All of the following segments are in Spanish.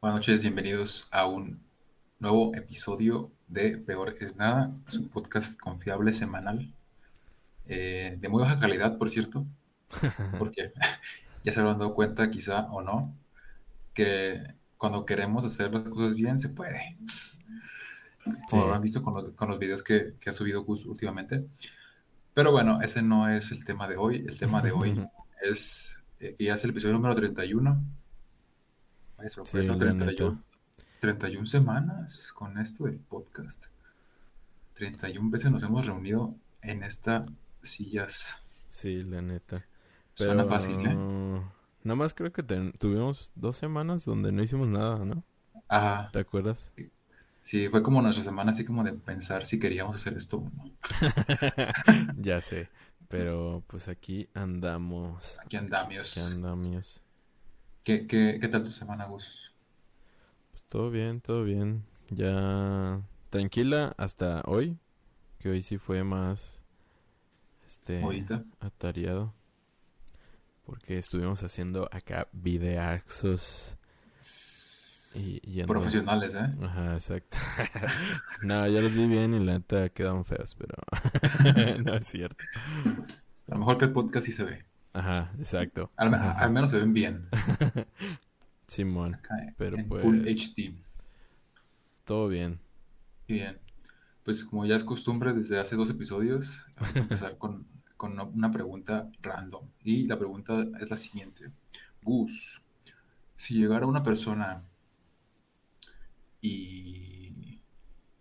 Buenas noches, bienvenidos a un nuevo episodio de Peor es Nada, su podcast confiable semanal, eh, de muy baja calidad, por cierto, porque ya se habrán dado cuenta, quizá o no, que cuando queremos hacer las cosas bien, se puede. Como Sí. habrán visto con los, con los videos que, que ha subido Gus últimamente. Pero bueno, ese no es el tema de hoy. El tema de hoy es eh, que ya es el episodio número 31. Sorpresa, Sí, la 31. 31 semanas con esto del podcast. 31 veces nos hemos reunido en estas sillas. Sí, la neta. Suena fácil, ¿eh? Nada más creo que ten- tuvimos dos semanas donde no hicimos nada, ¿no? Ajá. ¿Te acuerdas? Sí, fue como nuestra semana así como de pensar si queríamos hacer esto o no. Ya sé. Pero pues aquí andamos. Aquí andamos. Aquí andamos. ¿Qué, qué, qué tal tu semana, Gus? Pues todo bien, todo bien. Ya tranquila hasta hoy. Que hoy sí fue más. Este. Ahorita. Atareado. Porque estuvimos haciendo acá videaxos. Y, y ando- Profesionales, ¿eh? Ajá, exacto. no, ya los vi bien y la neta quedaron feos, pero no es cierto. A lo mejor que el podcast sí se ve. Ajá, exacto. Al, Ajá. al menos se ven bien. Simón, Acá Pero en pues- Full HD. todo bien. Bien. Pues como ya es costumbre desde hace dos episodios, vamos a empezar con, con una- pregunta random. Y la pregunta es la siguiente. Gus, si llegara una persona y,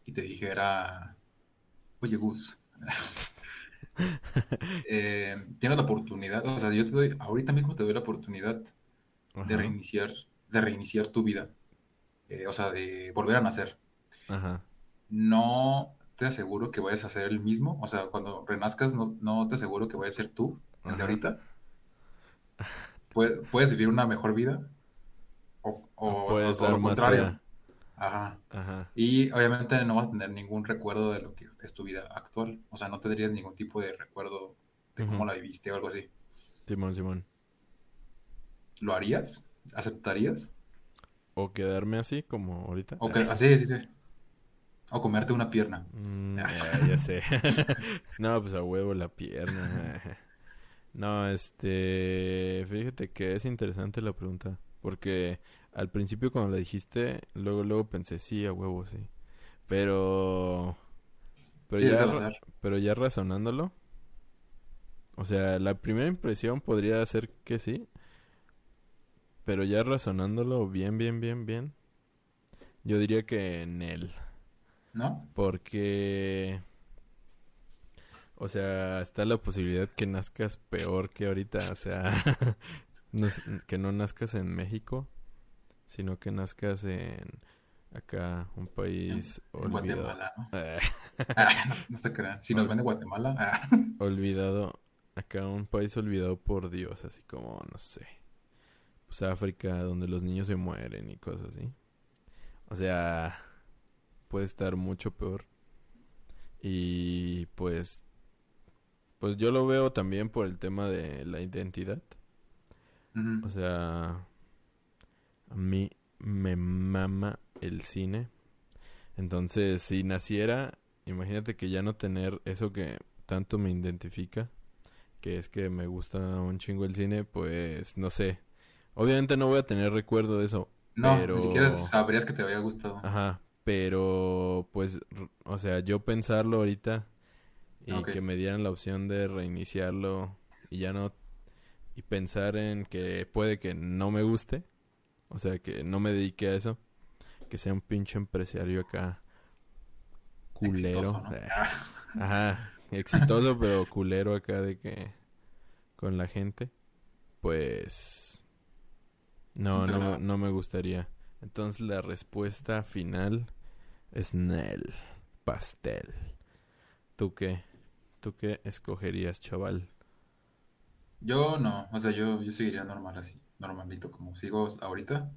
y te dijera, oye Gus, eh, tienes la oportunidad, o sea, yo te doy, ahorita mismo te doy la oportunidad de reiniciar, de reiniciar tu vida, eh, o sea, de volver a nacer. ajá. No te aseguro que vayas a ser el mismo, o sea, cuando renazcas no, no te aseguro que vayas a ser tú, el de ahorita. Puedes, puedes vivir una mejor vida o, o- Puedes o- o dar lo más contrario. vida. Ajá. Ajá. Y obviamente no vas a tener ningún recuerdo de lo que es tu vida actual, o sea, no tendrías ningún tipo de recuerdo de cómo la viviste o algo así. Simón, Simón. ¿Lo harías? ¿Aceptarías? O quedarme así como ahorita. O que, ah, sí, sí, sí. O comerte una pierna. Mm, ya, ya sé. no, pues a huevo la pierna. no, este, fíjate que es interesante la pregunta, porque al principio cuando la dijiste, luego luego pensé, sí, a huevo, sí. Pero pero Sí, ya pero ya razonándolo, o sea, la primera impresión podría ser que sí, pero ya razonándolo bien, bien, bien, bien, yo diría que en él. ¿No? Porque, o sea, está la posibilidad que nazcas peor que ahorita, o sea, no que no nazcas en México, sino que nazcas en acá, un país En olvidado. Guatemala, ¿no? Eh, Ah, no, no se crean. Si nos ven de Guatemala, ah. olvidado, acá un país olvidado por Dios, así como, no sé, pues África, donde los niños se mueren y cosas así. O sea, puede estar mucho peor. Y pues, pues yo lo veo también por el tema de la identidad. O sea, a mí me mama el cine. Entonces, si naciera, imagínate que ya no tener eso que tanto me identifica, que es que me gusta un chingo el cine, pues no sé. Obviamente no voy a tener recuerdo de eso. No, pero- ni siquiera sabrías que te había gustado. Ajá, pero pues, o sea, yo pensarlo ahorita y que me dieran la opción de reiniciarlo y ya no, y pensar en que puede que no me guste, o sea, que no me dedique a eso, que sea un pinche empresario acá culero. Exitoso, ¿no? Eh, Ajá, exitoso pero culero acá de que con la gente, pues no, no, no me gustaría. Entonces la respuesta final es Nel, pastel. ¿Tú qué? ¿Tú qué escogerías, chaval? Yo no, o sea, yo, yo seguiría normal así, normalito, como sigo ahorita.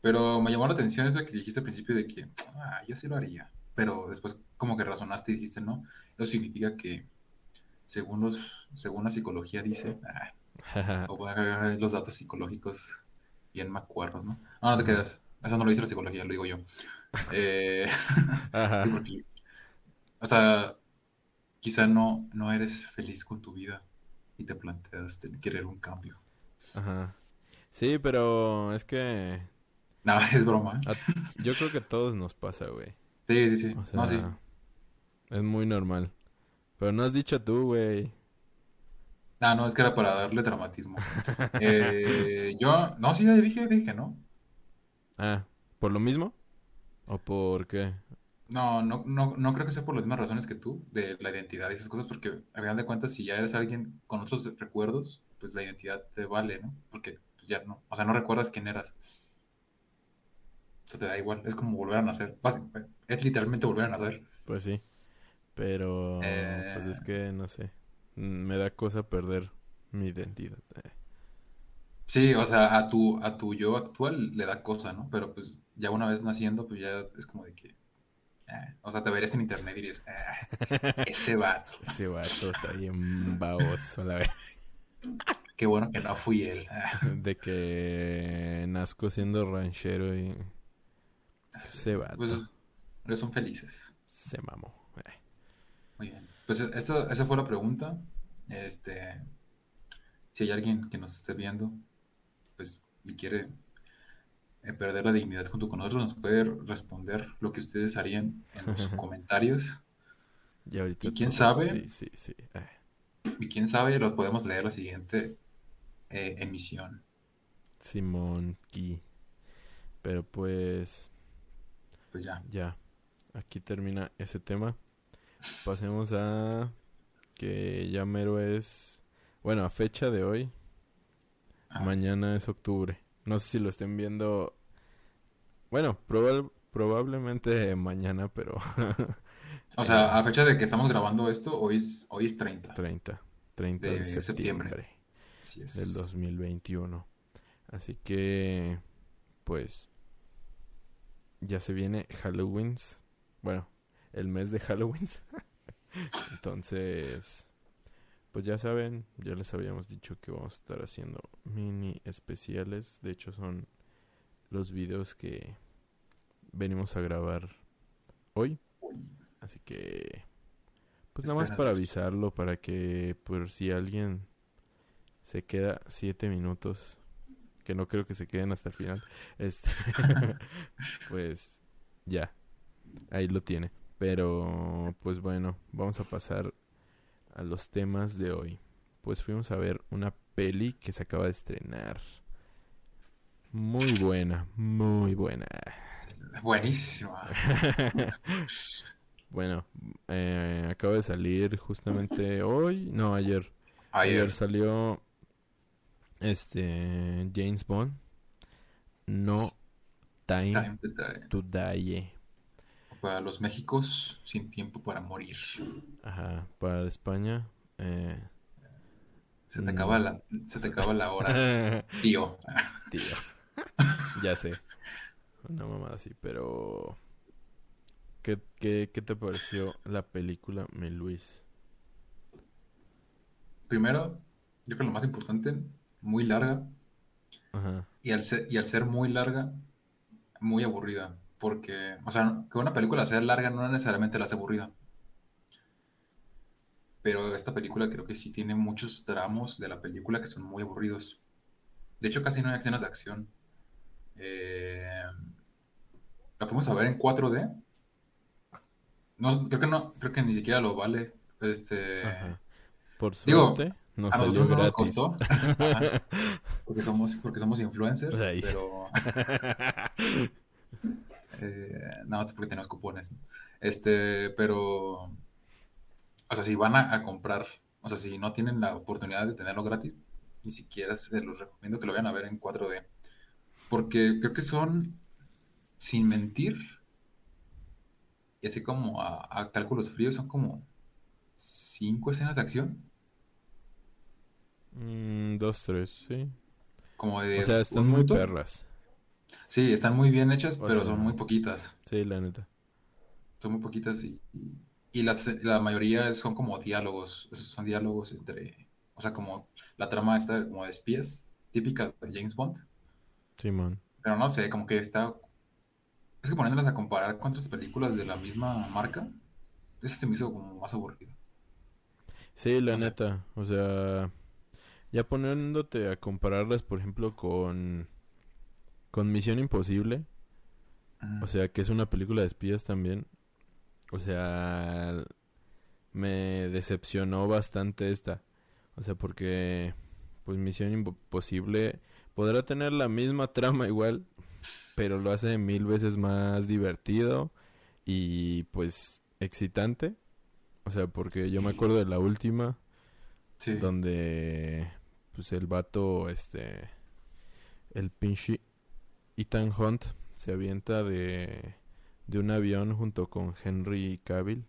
Pero me llamó la atención eso que dijiste al principio de que, ah, yo sí lo haría. Pero después como que razonaste y dijiste, no, eso significa que según los, según la psicología dice, ah, o, ah, los datos psicológicos bien macuarros, ¿no? No, no te quedas. Eso no lo dice la psicología, lo digo yo. Eh, porque, o sea, quizá no, no eres feliz con tu vida y te planteas querer un cambio. Ajá. Sí, pero es que No, es broma. a- yo creo que a todos nos pasa, güey. Sí, sí, sí. O No, sí. es muy normal. Pero no has dicho tú, güey. Ah, no, es que era para darle dramatismo. Eh, yo, no, sí, ya dije, dije, ¿no? Ah, ¿por lo mismo? ¿O por qué? No, no, no, no creo que sea por las mismas razones que tú, de la identidad y esas cosas, porque a final de cuentas, si ya eres alguien con otros recuerdos, pues la identidad te vale, ¿no? Porque ya no, o sea, no recuerdas quién eras. O sea, te da igual, es como volver a nacer. Es literalmente volver a nacer. Pues sí. Pero, pues es que, no sé. Me da cosa perder mi identidad. Eh, Sí, o sea, a tu, a tu yo actual le da cosa, ¿no? Pero pues ya una vez naciendo, pues ya es como de que, eh, o sea, te verías en internet y dirías, "Ah, ese vato, Ese vato está bien baboso, la verdad. Qué bueno que no fui él. De que nazco siendo ranchero y ese vato Pues, pero son felices. se mamó. Eh, Muy bien. Pues esta, esa fue la pregunta. Este, si hay alguien que nos esté viendo, pues, y quiere eh, perder la dignidad junto con nosotros, nos puede responder lo que ustedes harían en los comentarios. Y ahorita ¿Y quién sabe? Sí, sí, sí. Eh, Y quién sabe, lo podemos leer la siguiente eh, emisión. Simón Ki. Pero pues, Pues ya. ya. Aquí termina ese tema. Pasemos a que ya mero es. Bueno, a fecha de hoy. Ah, Mañana es octubre. No sé si lo estén viendo. Bueno, probab- probablemente mañana, pero o sea, a fecha de que estamos grabando esto, hoy es, hoy es 30. 30. 30 de, De septiembre, septiembre. Así es. del 2021. Así que, pues, ya se viene Halloween. Bueno, el mes de Halloween. Entonces, pues ya saben, ya les habíamos dicho que vamos a estar haciendo mini especiales. De hecho, son los videos que venimos a grabar hoy. Así que, pues nada más para avisarlo, para que por si alguien se queda siete minutos, que no creo que se queden hasta el final, este, pues ya, ahí lo tiene. Pero, pues bueno, vamos a pasar a los temas de hoy. Pues fuimos a ver una peli que se acaba de estrenar. Muy buena, muy buena. Buenísima. bueno, eh, acaba de salir justamente hoy, no, ayer. Ayer Ayer. salió este James Bond. No Time Time to Die. to Die. Para los Méxicos, sin tiempo para morir. Ajá, para España. Eh, Se te acaba la, se te acaba la hora, tío. tío. ya sé. Una mamada así, pero. ¿Qué, qué, qué te pareció la película, mi Luis? Primero, yo creo que lo más importante, muy larga. Ajá. Y al ser, y al ser muy larga, muy aburrida. Porque, o sea, que una película sea larga no necesariamente la hace aburrida. Pero esta película creo que sí tiene muchos tramos de la película que son muy aburridos. De hecho, casi no hay escenas de acción. Eh, la fuimos a ver en 4D. No, creo que no, creo que ni siquiera lo vale. Este, Ajá. Por digo, suerte, nos a nosotros no nos costó. Porque somos, porque somos influencers, Ahí. pero eh, no, porque tenemos cupones. Este, pero, o sea, si van a, a comprar, o sea, si no tienen la oportunidad de tenerlo gratis, ni siquiera se los recomiendo que lo vayan a ver en 4D. Porque creo que son, sin mentir, y así como a, a cálculos fríos, son como cinco escenas de acción. Mm, dos, tres, sí. Como de O sea, están muy minuto. perras. Sí, están muy bien hechas, O pero sea, son muy poquitas. Sí, la neta. Son muy poquitas y, y, y las, la mayoría son como diálogos. Esos son diálogos entre, o sea, como la trama está como de espías, típica de James Bond. Simón. Pero no sé, como que está Es que poniéndolas a comparar con otras películas de la misma marca, ese se me hizo como más aburrido. Sí, la neta, o sea, ya poniéndote a compararlas, por ejemplo, con con Misión Imposible, o sea, que es una película de espías también. O sea, me decepcionó bastante esta. O sea, porque pues Misión Imposible podrá tener la misma trama igual, pero lo hace mil veces más divertido y pues excitante. O sea, porque yo me acuerdo de la última Sí. donde pues el vato este el pinche Ethan Hunt se avienta de de un avión junto con Henry Cavill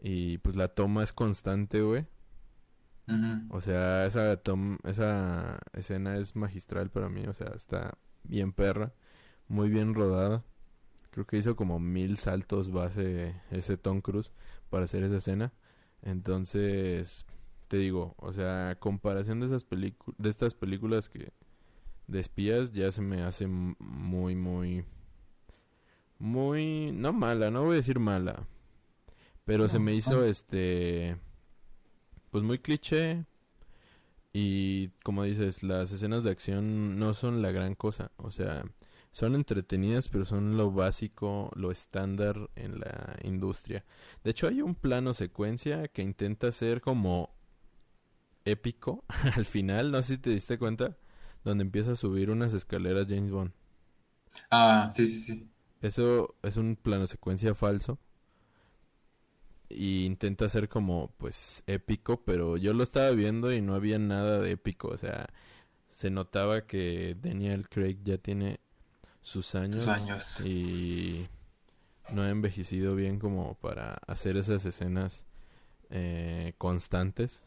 y pues la toma es constante, güey. O sea, esa tom- esa escena es magistral para mí, o sea, está bien perra, muy bien rodada. Creo que hizo como mil saltos base ese Tom Cruise para hacer esa escena. Entonces, te digo, o sea, comparación de esas películas, de estas películas que de espías, ya se me hace muy, muy, muy, no mala, no voy a decir mala, pero se me hizo no. este, pues muy cliché y como dices, las escenas de acción no son la gran cosa, o sea, son entretenidas, pero son lo básico, lo estándar en la industria. De hecho, hay un plano secuencia que intenta ser como épico al final, no sé si te diste cuenta, donde empieza a subir unas escaleras James Bond. Ah, sí, sí, sí. Eso es un plano secuencia falso. Y intenta ser como, pues, épico, pero yo lo estaba viendo y no había nada de épico. O sea, se notaba que Daniel Craig ya tiene sus años, Sus años. y no ha envejecido bien como para hacer esas escenas eh, constantes.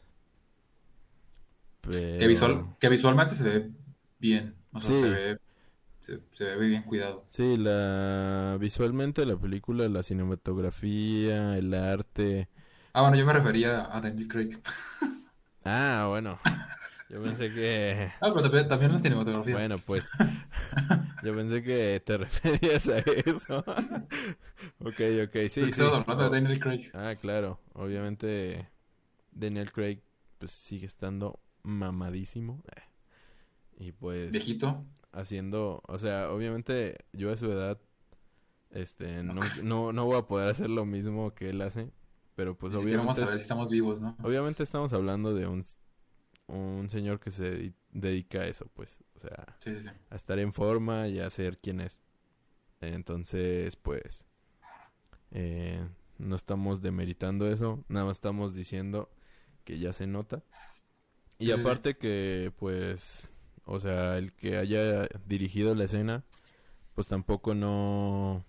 Que, visual, que visualmente se ve bien. O sea, Sí. se ve, se, se ve bien cuidado. Sí, la visualmente la película, la cinematografía, el arte. Ah, bueno, yo me refería a Daniel Craig. Ah, bueno. Yo pensé que Ah, pero también, también la cinematografía. bueno, pues yo pensé que te referías a eso. Ok, ok, sí, Es que sí. estamos hablando de Daniel Craig. Ah, claro. Obviamente Daniel Craig pues sigue estando mamadísimo. Eh, Y pues Viejito. Haciendo, o sea, obviamente yo a su edad este No. no, voy a poder hacer lo mismo que él hace, pero pues siquiera vamos obviamente a ver si estamos vivos, ¿no? obviamente estamos hablando de un un señor que se dedi- dedica a eso, pues, o sea, Sí, sí, sí. a estar en forma y a ser quien es. Entonces, pues eh, no estamos demeritando eso, nada más estamos diciendo que ya se nota. Y aparte que, pues, o sea, el que haya dirigido la escena, pues tampoco no,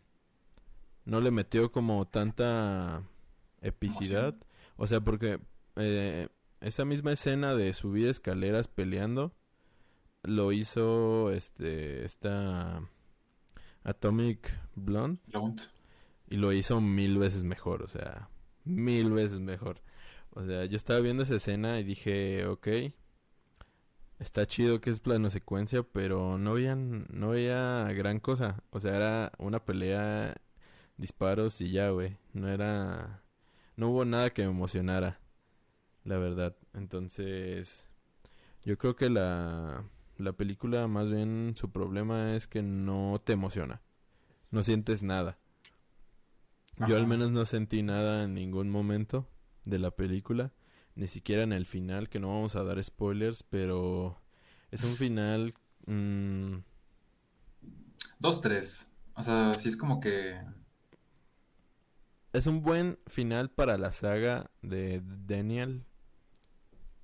no le metió como tanta epicidad. O sea, porque eh, esa misma escena de subir escaleras peleando lo hizo este esta Atomic Blonde Blonde. y lo hizo mil veces mejor, o sea, mil veces mejor. O sea, yo estaba viendo esa escena y dije, ok, está chido que es plano secuencia, pero no veía, no veía gran cosa. O sea, era una pelea, disparos y ya, güey. No era, no hubo nada que me emocionara, la verdad. Entonces, yo creo que la, la película más bien su problema es que no te emociona. No sientes nada. Yo al menos no sentí nada en ningún momento de la película, ni siquiera en el final, que no vamos a dar spoilers, pero es un final... mm, Dos, tres. O sea, sí es como que. es un buen final para la saga de Daniel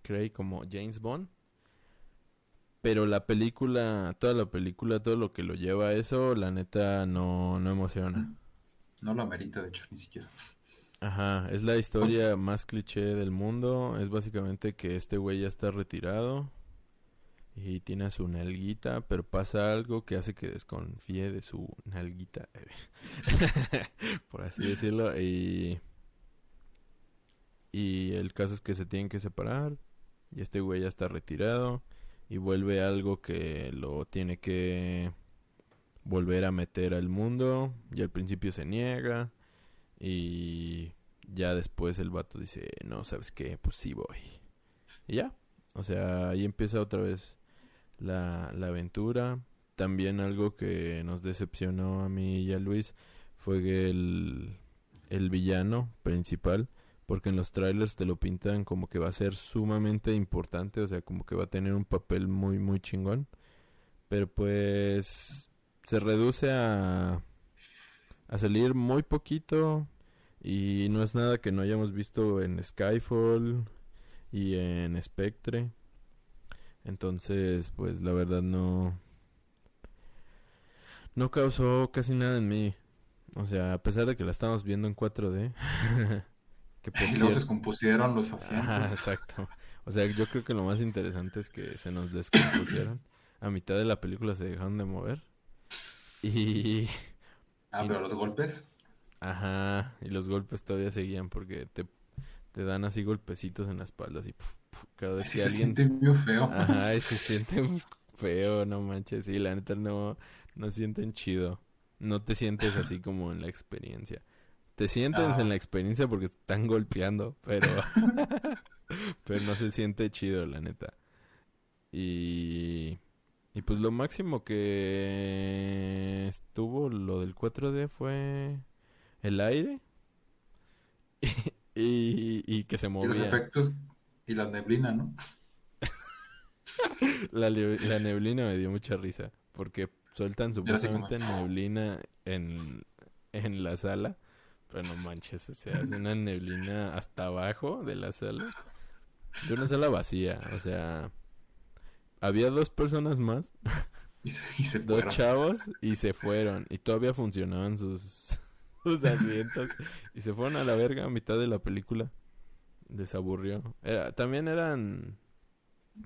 Craig como James Bond. Pero la película, toda la película, todo lo que lo lleva a eso, la neta no, no emociona. No lo amerita, de hecho, ni siquiera. Ajá, es la historia más cliché del mundo. Es básicamente que este güey ya está retirado y tiene su nalguita, pero pasa algo que hace que desconfíe de su nalguita, por así decirlo. Y, y el caso es que se tienen que separar y este güey ya está retirado y vuelve algo que lo tiene que volver a meter al mundo y al principio se niega y ya después el vato dice, no, ¿sabes qué? Pues sí voy. Y ya, o sea, ahí empieza otra vez la, la aventura. También algo que nos decepcionó a mí y a Luis fue que el, el villano principal, porque en los trailers te lo pintan como que va a ser sumamente importante, o sea, como que va a tener un papel muy, muy chingón. Pero pues se reduce a, a salir muy poquito y no es nada que no hayamos visto en Skyfall y en Spectre. Entonces, pues la verdad no no causó casi nada en mí. O sea, a pesar de que la estamos viendo en 4D. que por y se descompusieron los asientos. exacto. O sea, yo creo que lo más interesante es que se nos descompusieron. A mitad de la película se dejaron de mover. Y... Ah, pero los golpes. Ajá, y los golpes todavía seguían porque te, te dan así golpecitos en la espalda, así cada vez que se siente muy feo. Ajá, se siente feo, no manches, sí, la neta no, no sienten chido. No te sientes así como en la experiencia. Te sientes en ah. la experiencia porque están golpeando, pero pero no se siente chido, la neta. Y y pues lo máximo que estuvo lo del 4D fue el aire y, y, que se movía. Y los efectos y la neblina, ¿no? la, la, neblina me dio mucha risa porque sueltan supuestamente neblina en, en la sala, pero no manches, o sea, es una neblina hasta abajo de la sala. De una sala vacía, o sea, había dos personas más. Y se, dos chavos y se fueron. Y todavía funcionaban sus, sus asientos. y se fueron a la verga a mitad de la película. Les aburrió. Era, también eran.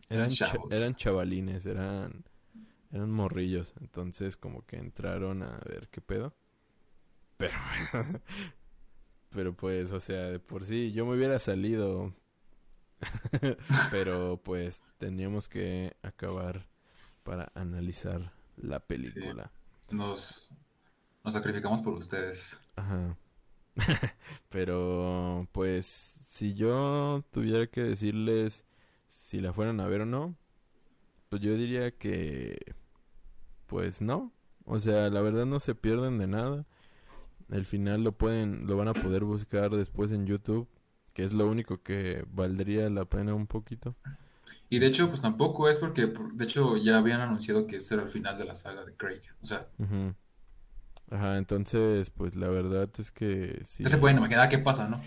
Eran, eran chavalines, eran. Eran morrillos. Entonces, como que entraron a ver qué pedo. Pero. pero pues, o sea, de por sí, yo me hubiera salido. pero pues, teníamos que acabar para analizar la película. Nos, nos sacrificamos por ustedes. Ajá. Pero, pues, si yo tuviera que decirles si la fueran a ver o no, pues yo diría que, pues no. O sea, la verdad no se pierden de nada. El final lo pueden, lo van a poder buscar después en YouTube, que es lo único que valdría la pena un poquito. Y de hecho, pues tampoco es porque, de hecho, ya habían anunciado que este era el final de la saga de Craig. O sea, Ajá, entonces, pues la verdad es que sí. Ya se pueden imaginar qué pasa, ¿no?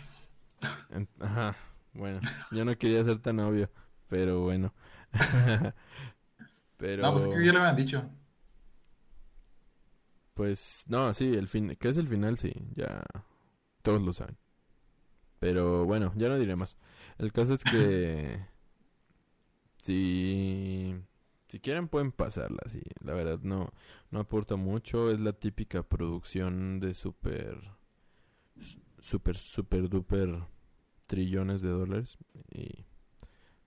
Ajá, bueno, yo no quería ser tan obvio, pero bueno. pero... No, pues que ya lo habían dicho. Pues, no, sí, el fin, ¿qué es el final? Sí, ya todos lo saben. Pero bueno, ya no diré más. El caso es que... sí si quieren pueden pasarla, sí. La verdad no, no aporta mucho. Es la típica producción de super, super, super duper trillones de dólares. Y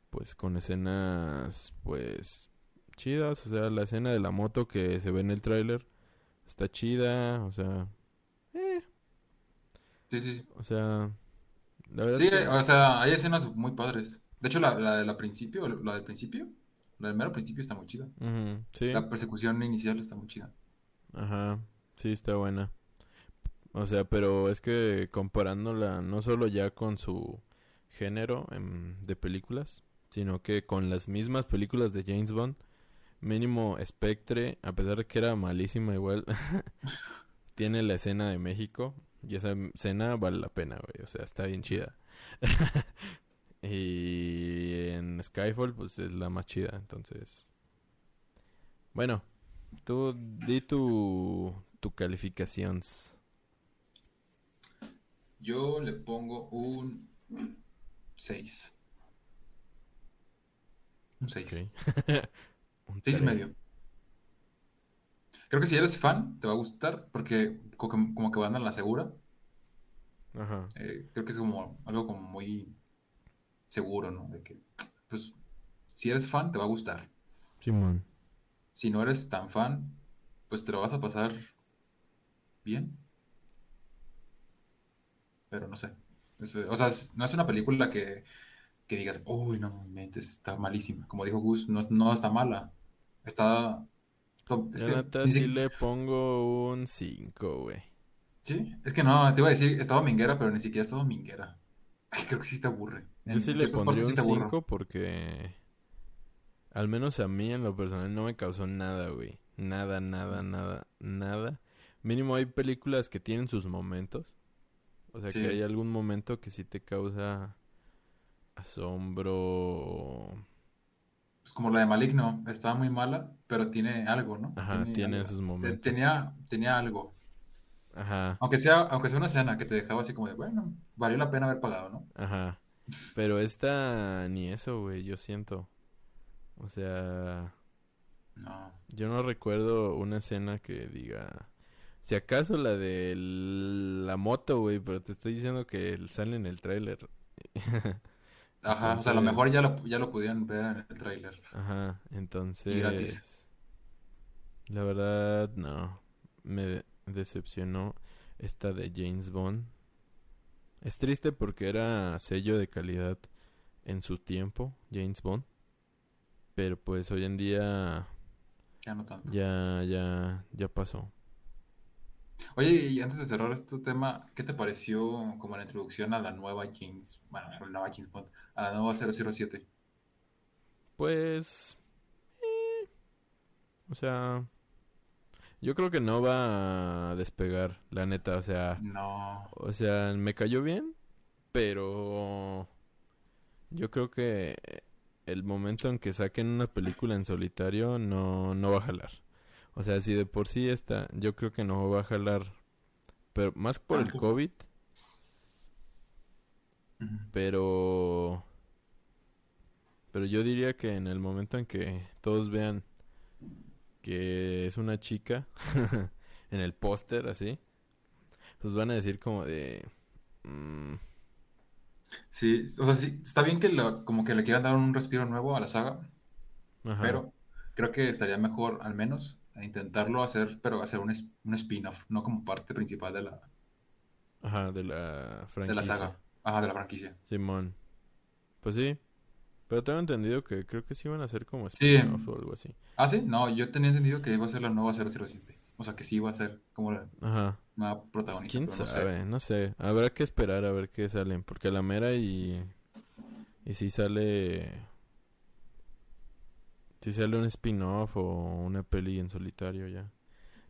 pues con escenas, pues chidas. O sea, la escena de la moto que se ve en el tráiler está chida. O sea, eh. Sí, sí. O sea, la verdad. Sí, o sea, hay escenas muy padres. De hecho, la, la de la principio, la del principio la del mero principio está muy chida. La persecución inicial está muy chida. Ajá, sí, está buena. O sea, pero es que comparándola no solo ya con su género de películas, sino que con las mismas películas de James Bond, mínimo Spectre, a pesar de que era malísima igual, tiene la escena de México y esa escena vale la pena, güey, o sea, está bien chida. Y en Skyfall, pues es la más chida, entonces. Bueno, tú di tu, tu calificación. Yo le pongo un 6. Un 6. un 6 y medio. Creo que si eres fan, te va a gustar, porque como que van a la segura. Ajá. Eh, creo que es como algo como muy seguro, ¿no? De que, pues, si eres fan, te va a gustar. Simón. Si no eres tan fan, pues te lo vas a pasar bien. Pero no sé. Es, eh, o sea, no es una película que, que digas, uy, no, mentes, está malísima. Como dijo Gus, no, no está mala. Está... Es que, neta sí si- le pongo un 5, güey. Sí, es que no, te iba a decir, está dominguera, pero ni siquiera está dominguera. Creo que sí te aburre. Yo sí le pondría un te aburre. 5 porque al menos a mí en lo personal no me causó nada, güey. Nada, nada, nada, nada. Mínimo hay películas que tienen sus momentos. O sea, Sí. que hay algún momento que sí te causa asombro. Pues como la de Maligno, estaba muy mala, pero tiene algo, ¿no? Ajá, tiene algo. esos Te- momentos. Tenía, tenía algo. Ajá, Aunque sea, aunque sea una escena que te dejaba así como de, bueno, valió la pena haber pagado, ¿no? ajá. Pero esta ni eso, güey, yo siento. O sea, No. Yo no recuerdo una escena que diga. Si acaso la de la moto, güey, pero te estoy diciendo que sale en el tráiler. Ajá, o sea, a lo mejor ya lo, ya lo pudieron ver en el tráiler. Ajá, entonces. Y gratis. La verdad, no. Me de- decepcionó esta de James Bond. Es triste porque era sello de calidad en su tiempo, James Bond. Pero pues hoy en día Ya no tanto. ya, ya, ya pasó. Oye, y antes de cerrar este tema, ¿qué te pareció como la introducción a la nueva James, bueno, a la nueva James Bond, a la nueva 007? Pues... eh, o sea... Yo creo que no va a despegar, la neta. O sea... No. O sea, me cayó bien, pero... Yo creo que el momento en que saquen una película en solitario no, no va a jalar. O sea, si de por sí está, yo creo que no va a jalar. Pero más por el Tanto. COVID, pero... Pero yo diría que en el momento en que todos vean que es una chica en el póster así, pues van a decir como de... mm, Sí, o sea, sí, está bien que lo- como que le quieran dar un respiro nuevo a la saga, ajá, pero creo que estaría mejor al menos intentarlo hacer, pero hacer un, un spin-off, no como parte principal de la, ajá, de la de la franquicia. saga, ajá, de la franquicia. Simón. Pues sí. Pero tengo entendido que creo que sí van a hacer como Sí. spin-off o algo así. Ah, sí, no, yo tenía entendido que iba a ser la nueva 007, o sea, que sí iba a ser como la Ajá. nueva Pues protagonista, quién no sé. sabe, no sé. Habrá que esperar a ver qué salen. Porque la mera y. Y si sale. Si sale un spin-off o una peli en solitario ya.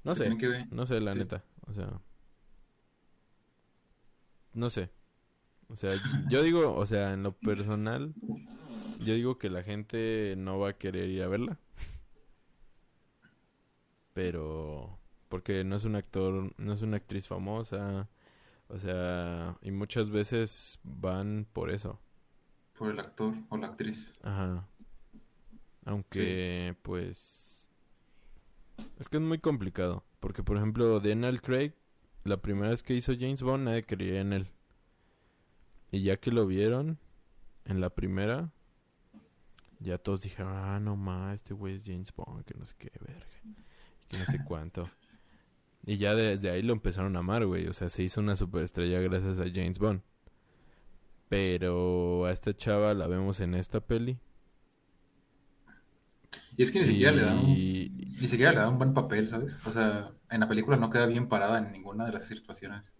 No sé, tienen que ver. no sé, la Sí. neta. O sea. No sé. O sea, yo digo, o sea, en lo personal. Yo digo que la gente no va a querer ir a verla. Pero. Porque no es un actor, no es una actriz famosa. O sea, y muchas veces van por eso. por el actor o la actriz. Ajá. Aunque, pues. Es que es muy complicado. Porque, por ejemplo, Daniel Craig, la primera vez que hizo James Bond, nadie creía en él. Y ya que lo vieron en la primera, ya todos dijeron: Ah, no más, este güey es James Bond, que no sé qué, verga. Que no sé cuánto. Y ya desde ahí lo empezaron a amar, güey. O sea, se hizo una superestrella gracias a James Bond. Pero a esta chava la vemos en esta peli. Y es que ni siquiera le dan un, ni siquiera le dan un buen papel, ¿sabes? O sea, en la película no queda bien parada en ninguna de las situaciones.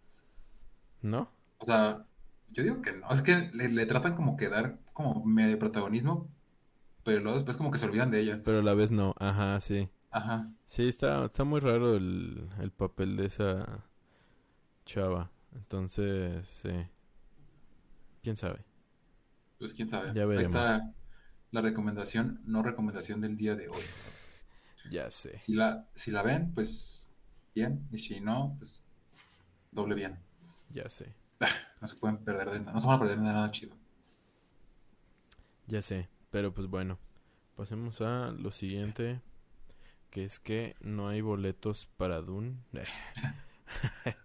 ¿No? O sea, yo digo que no, es que le, le tratan como que dar como medio protagonismo, pero luego después como que se olvidan de ella. Pero a la vez no. Ajá, sí. Ajá. Sí, está, está muy raro el, el papel de esa chava. Entonces, sí. ¿Quién sabe? Pues quién sabe. Ya Ahí veremos. está la recomendación, no recomendación del día de hoy. Ya sé. Si la, si la ven, pues bien, y si no, pues doble bien. Ya sé. No se pueden perder de nada, no se van a perder de nada chido. Ya sé. Pero pues bueno. Pasemos a lo siguiente. Que es que no hay boletos para Dune.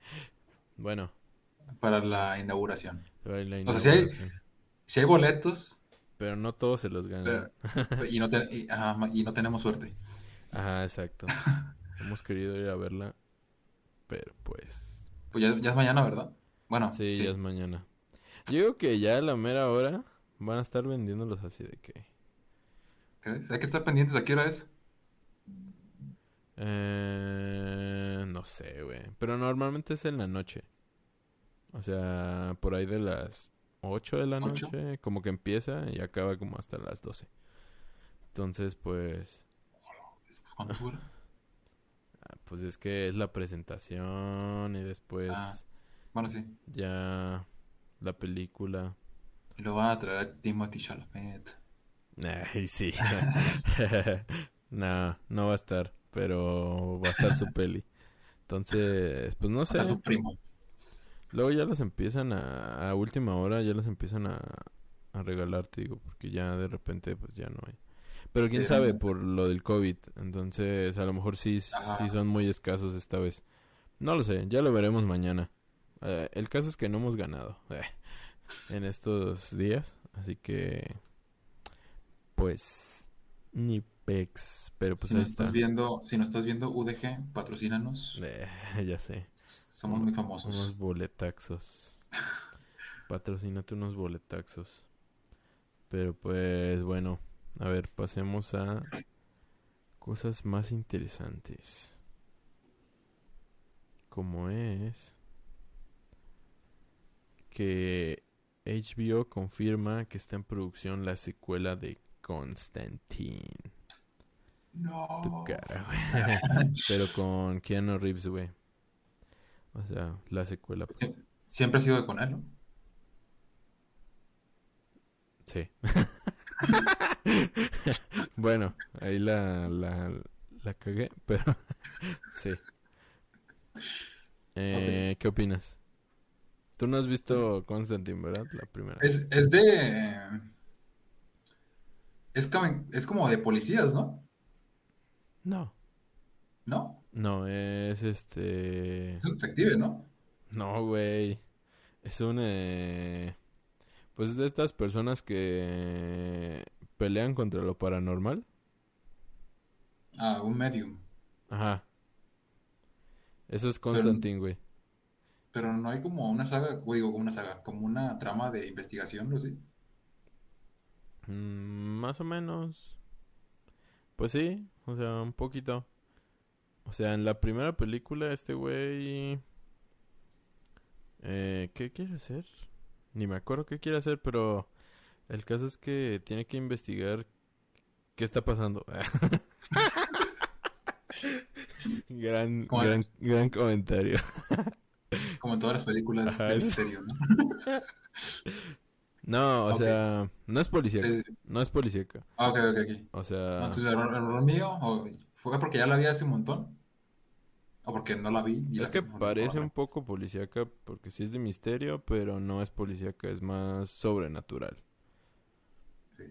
bueno. Para la inauguración. para la O sea, sí hay- inauguración. Si hay boletos, Pero no todos se los ganan. pero- y, no te- y- ajá, y no tenemos suerte. Ajá, exacto. hemos querido ir a verla, pero pues... Pues ya, ya es mañana, ¿verdad? Bueno, Sí, ya es mañana. Yo digo que ya a la mera hora van a estar vendiéndolos así de que... ¿Crees? Hay que estar pendientes. ¿A qué hora es? Eh, no sé, güey. Pero normalmente es en la noche. O sea, por ahí de las 8 de la ¿Ocho? noche, como que empieza y acaba como hasta las 12. Entonces, pues, Pues, ¿Cuánto dura? ah, pues es que es la presentación y después Ah. Bueno, sí. ya la película. Lo van a traer a Timothy Chalamet. Ay, sí. no, no va a estar, pero va a estar su peli. Entonces, pues no sé. su primo. Luego ya los empiezan a, a última hora, ya los empiezan a, a regalar, te digo, porque ya de repente pues ya no hay. Pero quién Sí, sabe no. por lo del COVID, entonces a lo mejor sí, Ajá. sí son muy escasos esta vez. No lo sé, ya lo veremos mañana. Eh, el caso es que no hemos ganado eh, en estos días, así que pues ni pex, pero pues si está. estás viendo, si nos estás viendo UDG, patrocínanos. Eh, ya sé. Somos muy famosos. Unos boletaxos. Patrocínate unos boletaxos. Pero pues bueno, a ver, pasemos a cosas más interesantes. Como es que HBO confirma que está en producción la secuela de Constantine. No. Tu cara, güey. Pero con Keanu Reeves, güey. O sea, la secuela. Sie- Siempre ha sido con él, ¿no? Sí. bueno, ahí la, la, la cagué, pero sí. Eh, ¿Qué opinas? Tú no has visto Constantine, ¿verdad? La primera. Es, es de. Es como, es como de policías, ¿no? No, ¿No? No, es este... Es un detective, ¿no? No, güey. Es un... eh, Pues de estas personas que pelean contra lo paranormal. Ah, un medium. Ajá. Eso es Constantine, güey. Pero no hay como una saga, o digo, una saga, como una trama de investigación, ¿no? Sí. Mm, más o menos. Pues sí, o sea, un poquito. O sea, en la primera película este güey... Eh, ¿Qué quiere hacer? Ni me acuerdo qué quiere hacer, pero el caso es que tiene que investigar qué está pasando. gran, ¿Cómo gran, comentario. Como todas las películas Ajá, de misterio, ¿no? No, o sea, no es policíaca, Sí. no es policíaca. Ah, ok, ok, ok. O sea, ¿error, error mío? ¿O fue porque ya la vi hace un montón? ¿O porque no la vi? y Es que parece un poco policíaca porque sí es de misterio, pero no es policíaca, es más sobrenatural.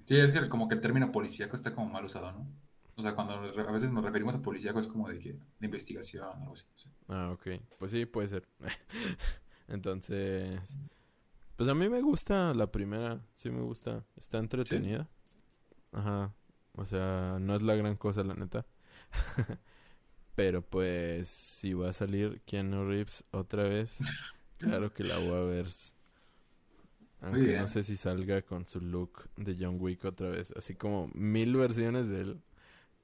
Sí, es que como que el término policíaco está como mal usado, ¿no? O sea, cuando a veces nos referimos a policíaco es como de que de investigación o algo así. no sé. Ah, ok. Pues sí, puede ser. Entonces, pues a mí me gusta la primera, sí me gusta. Está entretenida. Ajá. O sea, no es la gran cosa, la neta. Pero pues, si va a salir Keanu Reeves otra vez, claro que la voy a ver. Aunque no sé si salga con su look de John Wick otra vez. Así como mil versiones de él,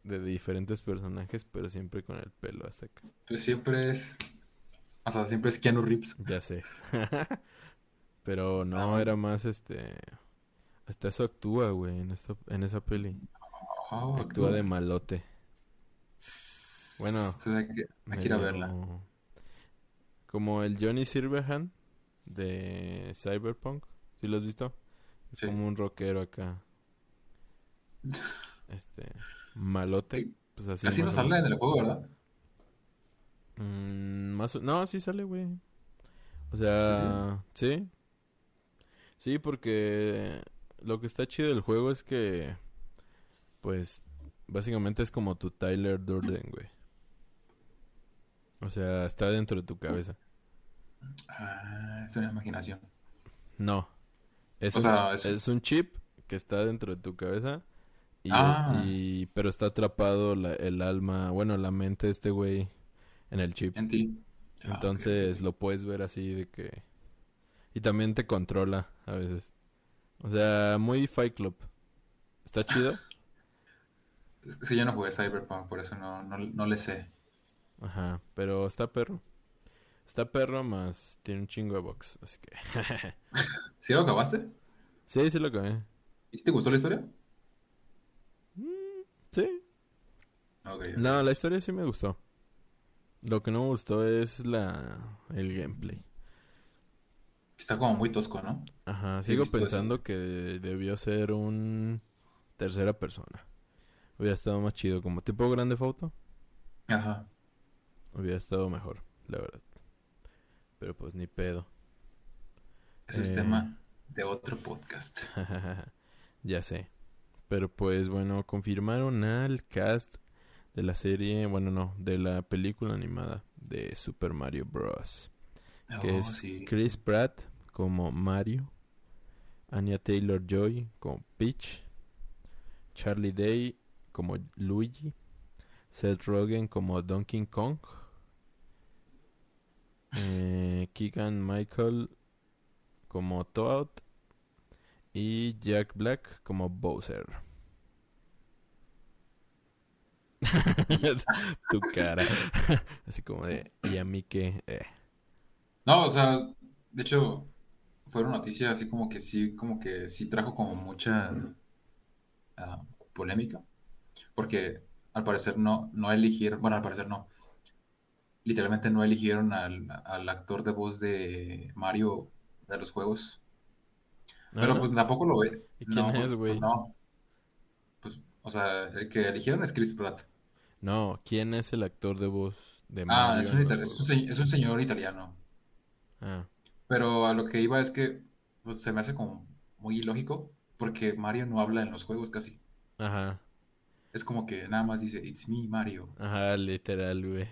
de diferentes personajes, pero siempre con el pelo hasta acá. Pues siempre es... O sea, siempre es Keanu Reeves. Ya sé. Pero no, Ah, era más este. Hasta eso actúa, güey, en, esta, en esa peli. Oh, Actúa de malote. Bueno, Entonces hay que, hay medio- verla. Como el Johnny Silverhand de Cyberpunk. ¿Sí lo has visto? Es Sí. como un rockero acá. Este. Malote. Sí. Pues así Así no sale en el juego, ¿verdad? Mm, más o- No, sí sale, güey. O sea, sí. Sí, porque lo que está chido del juego es que, pues, básicamente es como tu Tyler Durden, güey. O sea, está dentro de tu cabeza. Ah, es una imaginación. No. Es, O un, es- es un chip que está dentro de tu cabeza Y, Ah. y- pero está atrapado la- el alma, bueno, la mente de este güey en el chip. En ti. Ah, Entonces lo puedes ver así de que... Y también te controla a veces. O sea, muy Fight Club. ¿Está chido? Sí, yo no jugué Cyberpunk, por eso no, no, no le sé. Ajá, pero está perro. Está perro más tiene un chingo de box, así que... ¿Sí lo acabaste? sí, sí lo acabé. ¿Y si te gustó la historia? Sí. Ok, ok. No, la historia sí me gustó. Lo que no me gustó es la el gameplay. Está como muy tosco, ¿no? Ajá, sigo eso. pensando que debió ser un tercera persona. Hubiera estado más chido, como tipo grande foto. Ajá. Hubiera estado mejor, la verdad. Pero pues ni pedo. Eso es Eh. tema de otro podcast. ya sé. Pero pues bueno, confirmaron al cast de la serie, bueno no, de la película animada de Super Mario Bros. Que Oh, es sí. Chris Pratt como Mario, Anya Taylor Joy como Peach, Charlie Day como Luigi, Seth Rogen como Donkey Kong, Keegan Michael como Toad y Jack Black como Bowser. tu cara. Así como de, ¿y a mí qué? Eh. No, o sea, de hecho, fue una noticia así como que sí, como que sí trajo como mucha ah, polémica, porque al parecer no, no eligieron, bueno, al parecer no, literalmente no eligieron al, al actor de voz de Mario de los juegos, Ah, pero ¿no? pues tampoco lo ve. ¿Y quién No, es, güey? pues no. Pues, o sea, el que eligieron es Chris Pratt. No, ¿quién es el actor de voz de Ah, Mario es un, ita- es un se- es un señor italiano. Ah, Pero a lo que iba es que pues, se me hace como muy ilógico porque Mario no habla en los juegos casi. ajá, Es como que nada más dice It's me, Mario. ajá, literal, güey.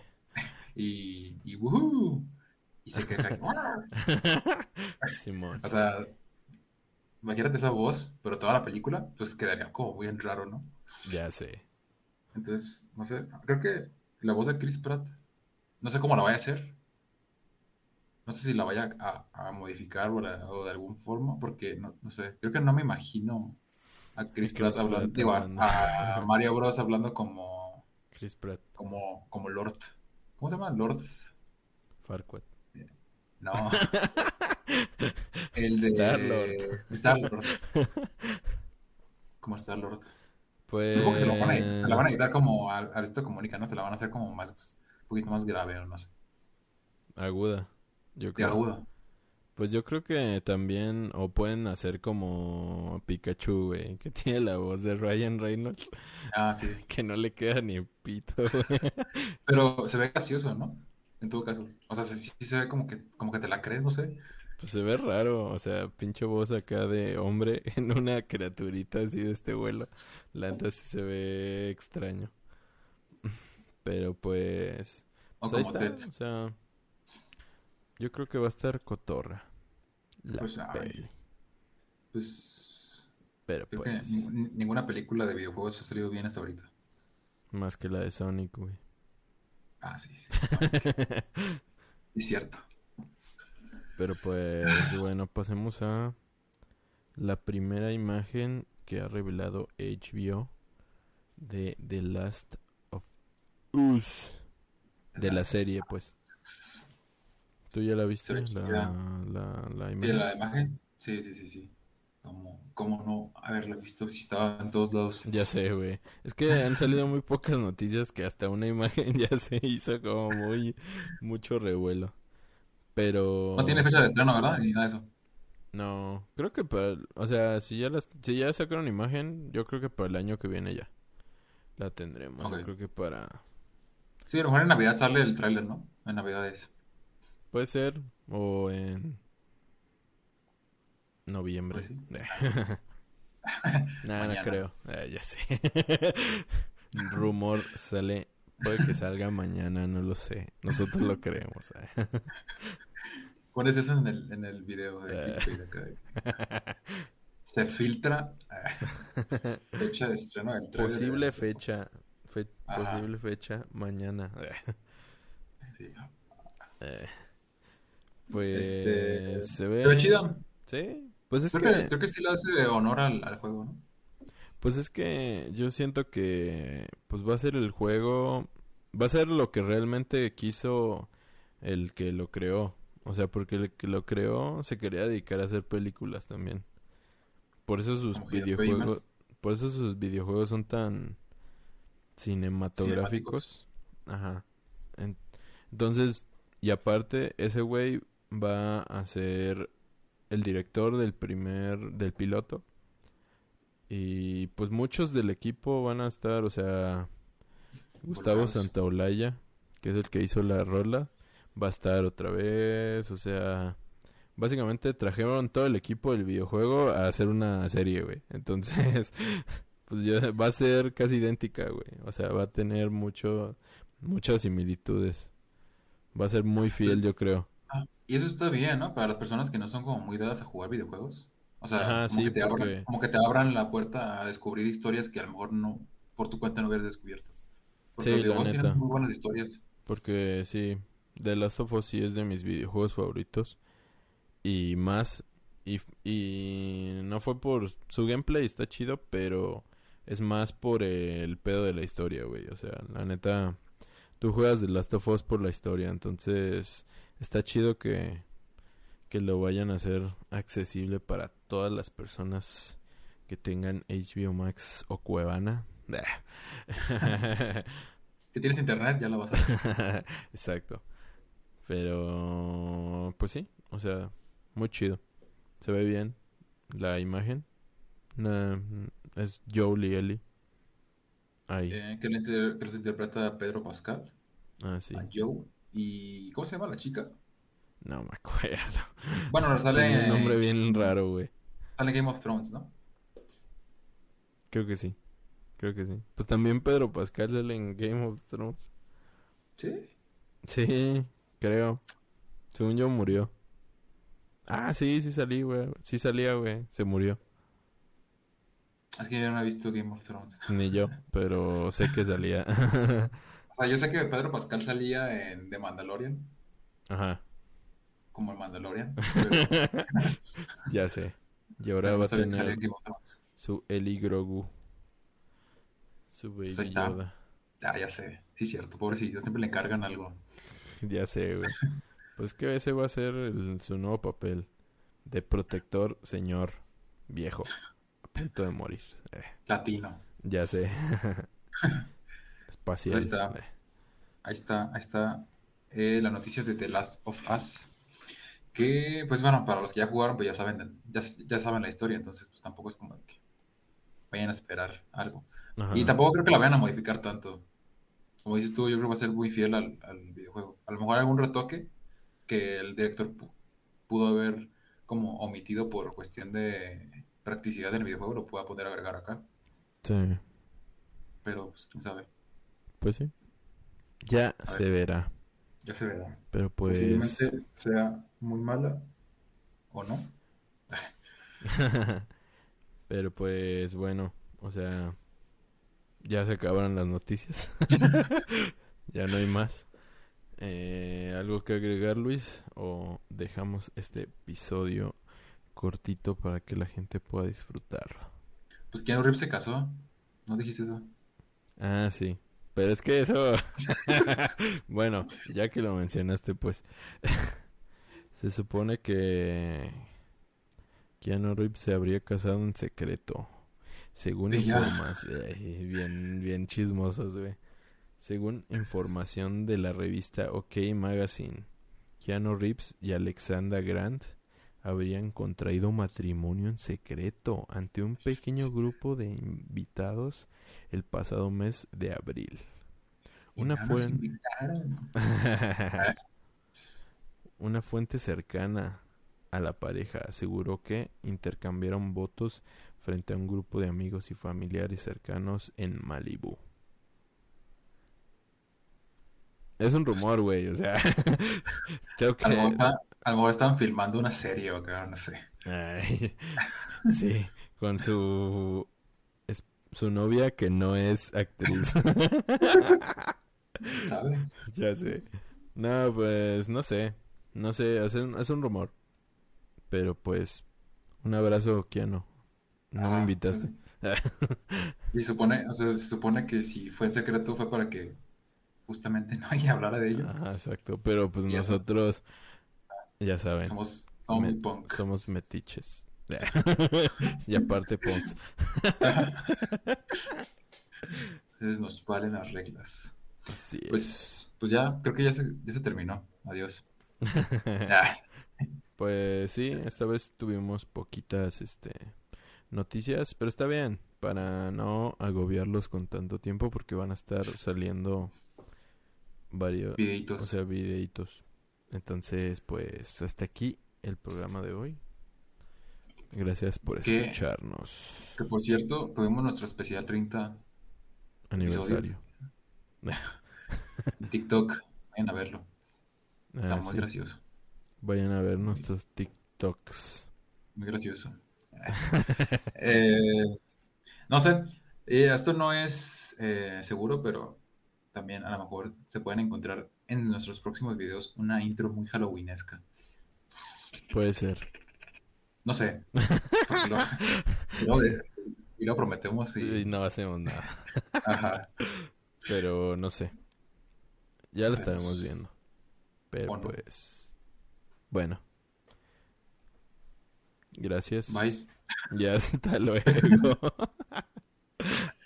Y, y woohoo. Y se queja. Simón. O sea, imagínate esa voz, pero toda la película, pues quedaría como bien raro, ¿no? Ya sé. Entonces, no sé, creo que la voz de Chris Pratt, no sé cómo la vaya a hacer. No sé si la vaya a, a modificar o, la- o de alguna forma, porque no, no sé, creo que no me imagino a Chris Chris Pratt hablando, Pratt digo, a, a Mario Bros hablando como, Chris Pratt, como, como Lord. ¿Cómo se llama? Lord. Farquaad. No. El de Star-Lord. Star-Lord. Como Star-Lord. Pues... Supongo que se, lo van a, se la van a editar como a, a esto comunica, ¿no? Se la van a hacer como más, un poquito más grave, o no sé. Aguda, yo De creo. Pues yo creo que también, o pueden hacer como Pikachu, güey, que tiene la voz de Ryan Reynolds, Ah, sí. que no le queda ni pito, güey. Pero se ve gracioso, ¿no? En todo caso. O sea, sí, sí se ve como que, como que te la crees, no sé. Pues se ve raro, o sea, pinche voz acá de hombre en una criaturita así de este vuelo. La neta sí se ve extraño. Pero pues... O pues ahí como está, Ted. o sea... Yo creo que va a estar cotorra. La Pues, ay. peli. Pues. Pero Creo pues... que ni- ninguna película de videojuegos ha salido bien hasta ahorita. Más que la de Sonic, güey. Ah, sí, sí. Es cierto. Pero pues bueno, pasemos a la primera imagen que ha revelado HBO de The Last of Us. De la serie, pues. ¿Tú ya la viste? La, la, la ¿Y imagen. la imagen? Sí, sí, sí, sí. ¿Cómo, cómo no haberla visto si estaba en todos lados? Ya sé, güey. Es que han salido muy pocas noticias que hasta una imagen ya se hizo como muy mucho revuelo. Pero No tiene fecha de estreno, ¿verdad? Ni nada de eso. No, creo que para, o sea, si ya las, si ya sacaron imagen, yo creo que para el año que viene ya la tendremos. Yo Ok. creo que para, Sí, a lo mejor en Navidad sale el tráiler, ¿no? En Navidades. Puede ser o en noviembre. Pues sí. No Mañana. creo. Ah, ya sé. Rumor sale, puede que salga mañana, no lo sé. Nosotros lo creemos. eh. Pones eso en el, en el video de de- se filtra fecha de estreno del de Posible fecha. fe- Ajá. posible fecha mañana. Sí. Eh, pues Este, se ve. Pero chido. Sí. Pues es Creo que, que, creo que sí le hace honor al, al juego, ¿no? pues es que yo siento que pues va a ser el juego, va a ser lo que realmente quiso el que lo creó. O sea, porque el que lo creó se quería dedicar a hacer películas también. Por eso sus Como videojuegos, por eso sus videojuegos son tan cinematográficos. Ajá. En- entonces, y aparte, ese güey va a ser el director del primer, del piloto. Y pues muchos del equipo van a estar, o sea, Gustavo. Santaolalla, que es el que hizo la rola, va a estar otra vez, o sea, básicamente trajeron todo el equipo del videojuego a hacer una serie, güey. Entonces, pues ya va a ser casi idéntica, güey. O sea, va a tener mucho, muchas similitudes. Va a ser muy fiel, yo creo. Y eso está bien, ¿no? Para las personas que no son como muy dadas a jugar videojuegos. O sea, Ajá, como sí, que te abran, porque- como que te abran la puerta a descubrir historias que a lo mejor no, por tu cuenta no hubieras descubierto. Porque Sí, los la videojuegos tienen neta. muy buenas historias. Porque sí, The Last of Us sí es de mis videojuegos favoritos. Y más, y, y no fue por su gameplay, está chido, pero es más por el pedo de la historia, güey. O sea, la neta, tú juegas The Last of Us por la historia, entonces está chido que, que lo vayan a hacer accesible para todas las personas que tengan HBO Max o Cuevana. Si tienes internet, ya la vas a ver. Exacto. Pero, pues sí, o sea, muy chido. Se ve bien la imagen. Es Joel y Ellie. Ahí. Eh, que, lo inter- que los interpreta Pedro Pascal, Ah, sí. a Joe. ¿Y cómo se llama la chica? No me acuerdo. Bueno, sale, Tiene un nombre bien raro, güey. sale Game of Thrones, ¿no? Creo que sí. Creo que sí. Pues también Pedro Pascal sale en Game of Thrones. Sí. Sí, creo. Según yo murió. Ah, sí, sí salí, güey. Sí salía, güey. Se murió. Es que yo no he visto Game of Thrones. Ni yo, pero sé que salía. O sea, yo sé que Pedro Pascal salía en The Mandalorian, Ajá. como el Mandalorian. Pero, Ya sé. Y ahora pero va a tener su Eli Grogu. Su baby Pues. Yoda. Ah, ya sé. Sí, cierto. Pobrecito. Siempre le encargan algo. Ya sé, güey. Pues que ese va a ser el- su nuevo papel. De protector señor viejo. A punto de morir. Eh, Latino. ya sé. Espacial. Ahí está. Ahí está, ahí está eh, la noticia de The Last of Us. Que, pues bueno, para los que ya jugaron, pues ya saben, ya, ya saben la historia, entonces pues tampoco es como que vayan a esperar algo. ajá. Y tampoco creo que la vayan a modificar tanto. Como dices tú, yo creo que va a ser muy fiel al, al videojuego. A lo mejor algún retoque que el director pu- pudo haber como omitido por cuestión de practicidad del videojuego, lo pueda poder agregar acá. Sí. Pero, pues, quién sabe. Pues sí. Ya A se ver. verá. Ya se verá. Pero pues. Posiblemente sea muy mala o no. Pero pues bueno, o sea, ya se acabaron las noticias. ya no hay más. Eh, ¿Algo que agregar, Luis? ¿O dejamos este episodio cortito para que la gente pueda disfrutarlo? Pues Keanu Reeves se casó. ¿No dijiste eso? Ah, sí. Pero es que eso... bueno, ya que lo mencionaste, pues... se supone que... Keanu Reeves se habría casado en secreto. Según información... Bien, bien chismosos, güey. Según información de la revista OK Magazine, Keanu Reeves y Alexandra Grant habrían contraído matrimonio en secreto ante un pequeño grupo de invitados el pasado mes de abril. Una fuente, invitaron. una fuente cercana a la pareja aseguró que intercambiaron votos frente a un grupo de amigos y familiares cercanos en Malibú. Es un rumor, güey, o sea, creo que... Está- a lo mejor estaban filmando una serie o acá, no sé. Ay, Sí, con su es- su novia que no es actriz. ¿Sabe? ya sé. No, pues no sé. No sé, es un, es un rumor. Pero pues un abrazo, Keanu. No me Ah, invitaste. pues, y supone, o sea, se supone que si fue en secreto fue para que justamente nadie hablara de ello. Ajá, exacto. Pero pues eso. Ya saben, Somos, somos Me- muy punk. somos metiches. y aparte punks. Entonces nos valen las reglas. Así es. Pues, pues ya, creo que ya se, ya se terminó. Adiós. Ah, Pues sí, esta vez tuvimos poquitas este noticias, pero está bien para no agobiarlos con tanto tiempo porque van a estar saliendo varios, o videitos. sea, videitos. Entonces, pues hasta aquí el programa de hoy. Gracias por escucharnos. Que por cierto, tuvimos nuestro especial 30 Aniversario. TikTok. Vayan a verlo. Está Ah, muy sí. gracioso. Vayan a ver nuestros TikToks. Muy gracioso. Eh, no sé, eh, esto no es eh, seguro, pero también a lo mejor se pueden encontrar en nuestros próximos videos una intro muy halloweenesca. Puede ser. No sé, lo, y lo, y lo prometemos Y y... no hacemos nada. Ajá, Pero no sé. Ya lo Sabemos. estaremos viendo. Pero no. pues. Bueno. Gracias. bye. Ya hasta luego.